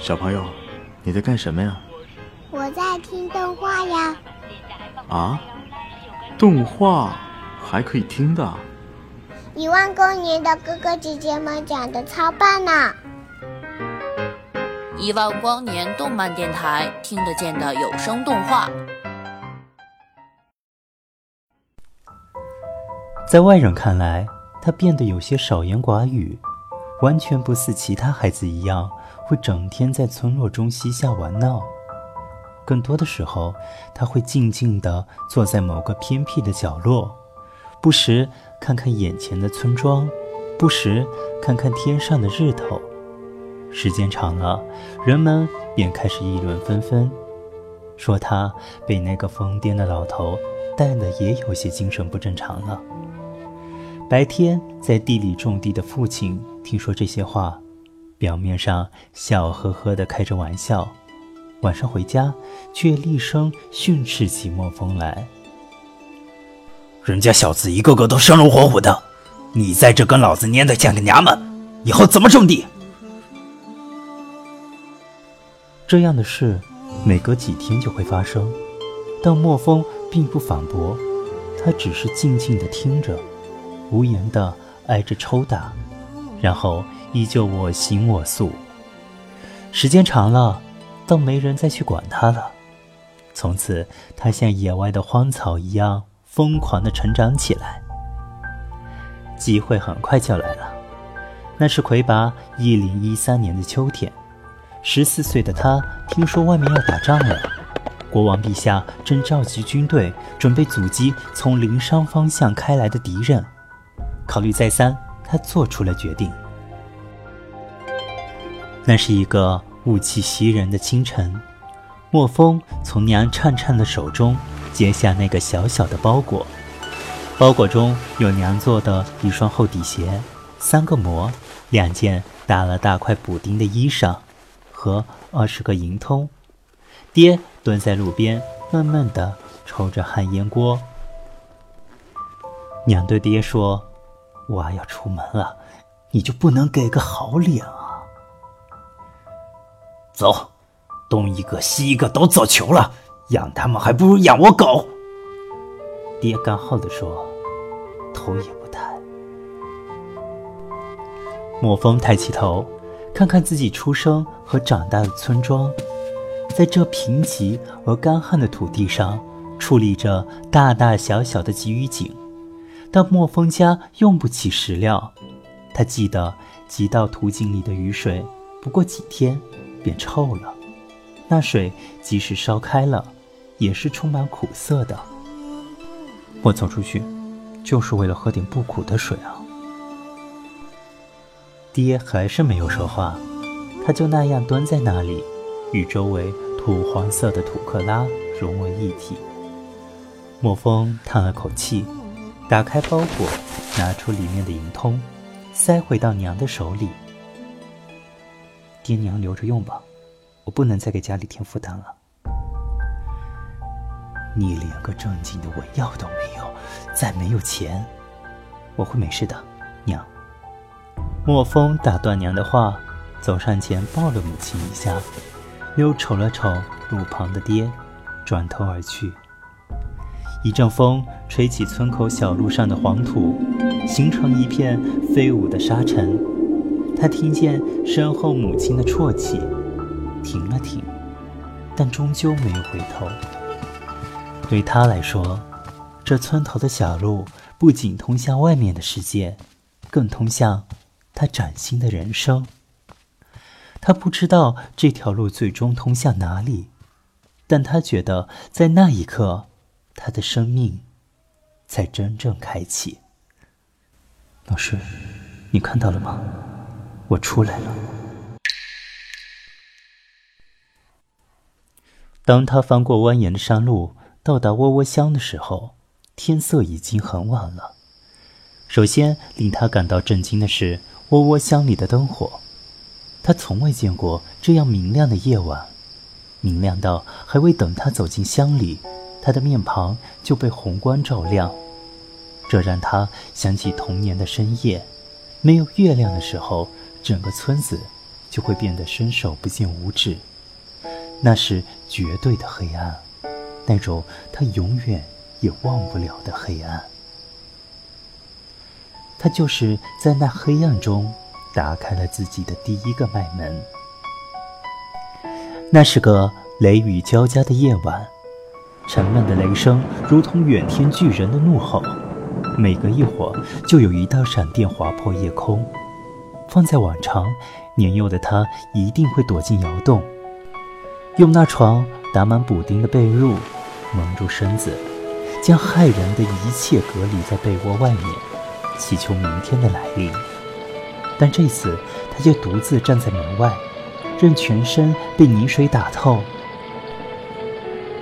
小朋友，你在干什么呀？我在听动画呀。啊？动画还可以听的？一万光年的哥哥姐姐们讲的超棒呢！一万光年动漫电台，听得见的有声动画。在外人看来，他变得有些少言寡语，完全不似其他孩子一样会整天在村落中嬉笑玩闹。更多的时候，他会静静地坐在某个偏僻的角落，不时看看眼前的村庄，不时看看天上的日头。时间长了，人们便开始议论纷纷，说他被那个疯癫的老头带的也有些精神不正常了。白天在地里种地的父亲听说这些话，表面上笑呵呵地开着玩笑。晚上回家，却厉声训斥起莫风来。人家小子一个个都生龙活虎的，你在这跟老子蔫的像个娘们，以后怎么种地？这样的事，每隔几天就会发生，但莫风并不反驳，他只是静静的听着，无言的挨着抽打，然后依旧我行我素。时间长了。倒没人再去管他了。从此，他像野外的荒草一样疯狂地成长起来。机会很快就来了。那是魁拔一零一三年的秋天，十四岁的他听说外面要打仗了，国王陛下正召集军队，准备阻击从灵山方向开来的敌人。考虑再三，他做出了决定。那是一个。雾气袭人的清晨，莫风从娘颤颤的手中接下那个小小的包裹，包裹中有娘做的一双厚底鞋、三个馍、两件打了大块补丁的衣裳和二十个银通。爹蹲在路边，闷闷地抽着旱烟锅。娘对爹说：“娃要出门了，你就不能给个好脸？”走，东一个西一个都走穷了，养他们还不如养我狗。爹干耗地说，头也不抬。莫风抬起头，看看自己出生和长大的村庄，在这贫瘠而干旱的土地上，矗立着大大小小的集雨井，但莫风家用不起石料。他记得几道土井里的雨水，不过几天。变臭了，那水即使烧开了，也是充满苦涩的。我走出去，就是为了喝点不苦的水啊！爹还是没有说话，他就那样蹲在那里，与周围土黄色的土克拉融为一体。莫风叹了口气，打开包裹，拿出里面的银通，塞回到娘的手里。爹娘留着用吧，我不能再给家里添负担了。你连个正经的文药都没有，再没有钱，我会没事的，娘。莫风打断娘的话，走上前抱了母亲一下，又瞅了瞅路旁的爹，转头而去。一阵风吹起村口小路上的黄土，形成一片飞舞的沙尘。他听见身后母亲的啜泣，停了停，但终究没有回头。对他来说，这村头的小路不仅通向外面的世界，更通向他崭新的人生。他不知道这条路最终通向哪里，但他觉得在那一刻，他的生命才真正开启。老师，你看到了吗？我出来了。当他翻过蜿蜒的山路，到达窝窝乡的时候，天色已经很晚了。首先令他感到震惊的是窝窝乡里的灯火，他从未见过这样明亮的夜晚，明亮到还未等他走进乡里，他的面庞就被红光照亮。这让他想起童年的深夜，没有月亮的时候。整个村子就会变得伸手不见五指。那是绝对的黑暗，那种他永远也忘不了的黑暗。他就是在那黑暗中打开了自己的第一个脉门。那是个雷雨交加的夜晚，沉闷的雷声如同远天巨人的怒吼，每隔一会儿就有一道闪电划破夜空。放在往常，年幼的他一定会躲进窑洞，用那床打满补丁的被褥蒙住身子，将害人的一切隔离在被窝外面，祈求明天的来临。但这次，他就独自站在门外，任全身被泥水打透，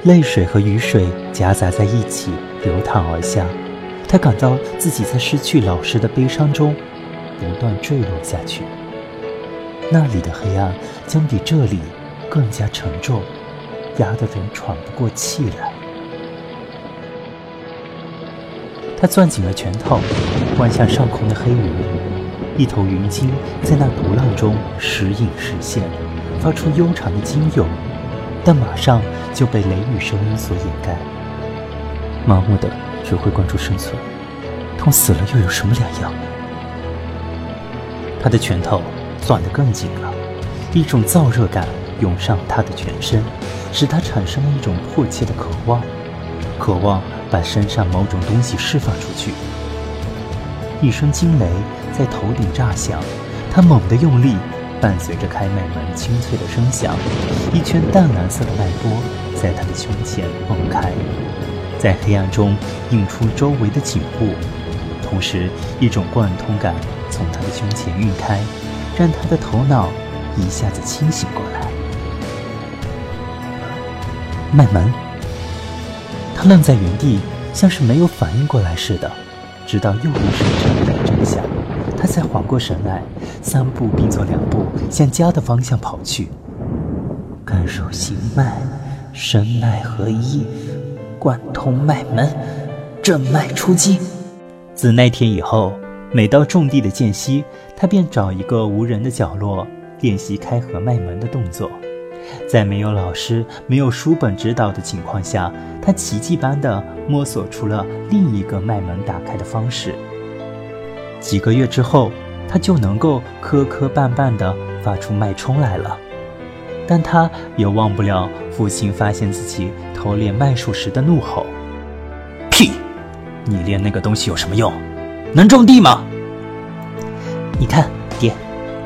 泪水和雨水夹杂在一起流淌而下。他感到自己在失去老师的悲伤中。不断坠落下去，那里的黑暗将比这里更加沉重，压得人喘不过气来。他攥紧了拳头，望向上空的黑云，一头云鲸在那毒浪中时隐时现，发出悠长的鲸涌，但马上就被雷雨声音所掩盖。麻木的只会关注生存，同死了又有什么两样？他的拳头攥得更紧了，一种燥热感涌上他的全身，使他产生了一种迫切的渴望，渴望把身上某种东西释放出去。一声惊雷在头顶炸响，他猛地用力，伴随着开脉门清脆的声响，一圈淡蓝色的脉波在他的胸前迸开，在黑暗中映出周围的景物。同时，一种贯通感从他的胸前晕开，让他的头脑一下子清醒过来。脉门，他愣在原地，像是没有反应过来似的，直到又一声沉雷震响，他才缓过神来，三步并作两步向家的方向跑去。感受心脉，神脉合一，贯通脉门，正脉出击。自那天以后，每到种地的间隙，他便找一个无人的角落练习开合麦门的动作。在没有老师、没有书本指导的情况下，他奇迹般地摸索出了另一个麦门打开的方式。几个月之后，他就能够磕磕绊绊地发出脉冲来了。但他也忘不了父亲发现自己偷练脉术时的怒吼。屁你练那个东西有什么用？能种地吗？你看，爹，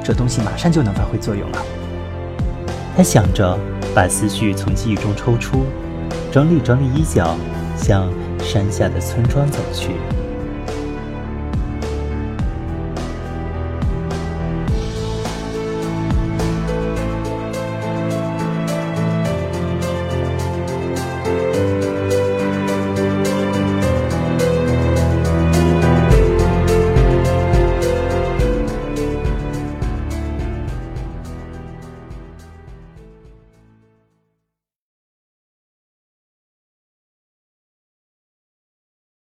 这东西马上就能发挥作用了。他想着，把思绪从记忆中抽出，整理整理衣角，向山下的村庄走去。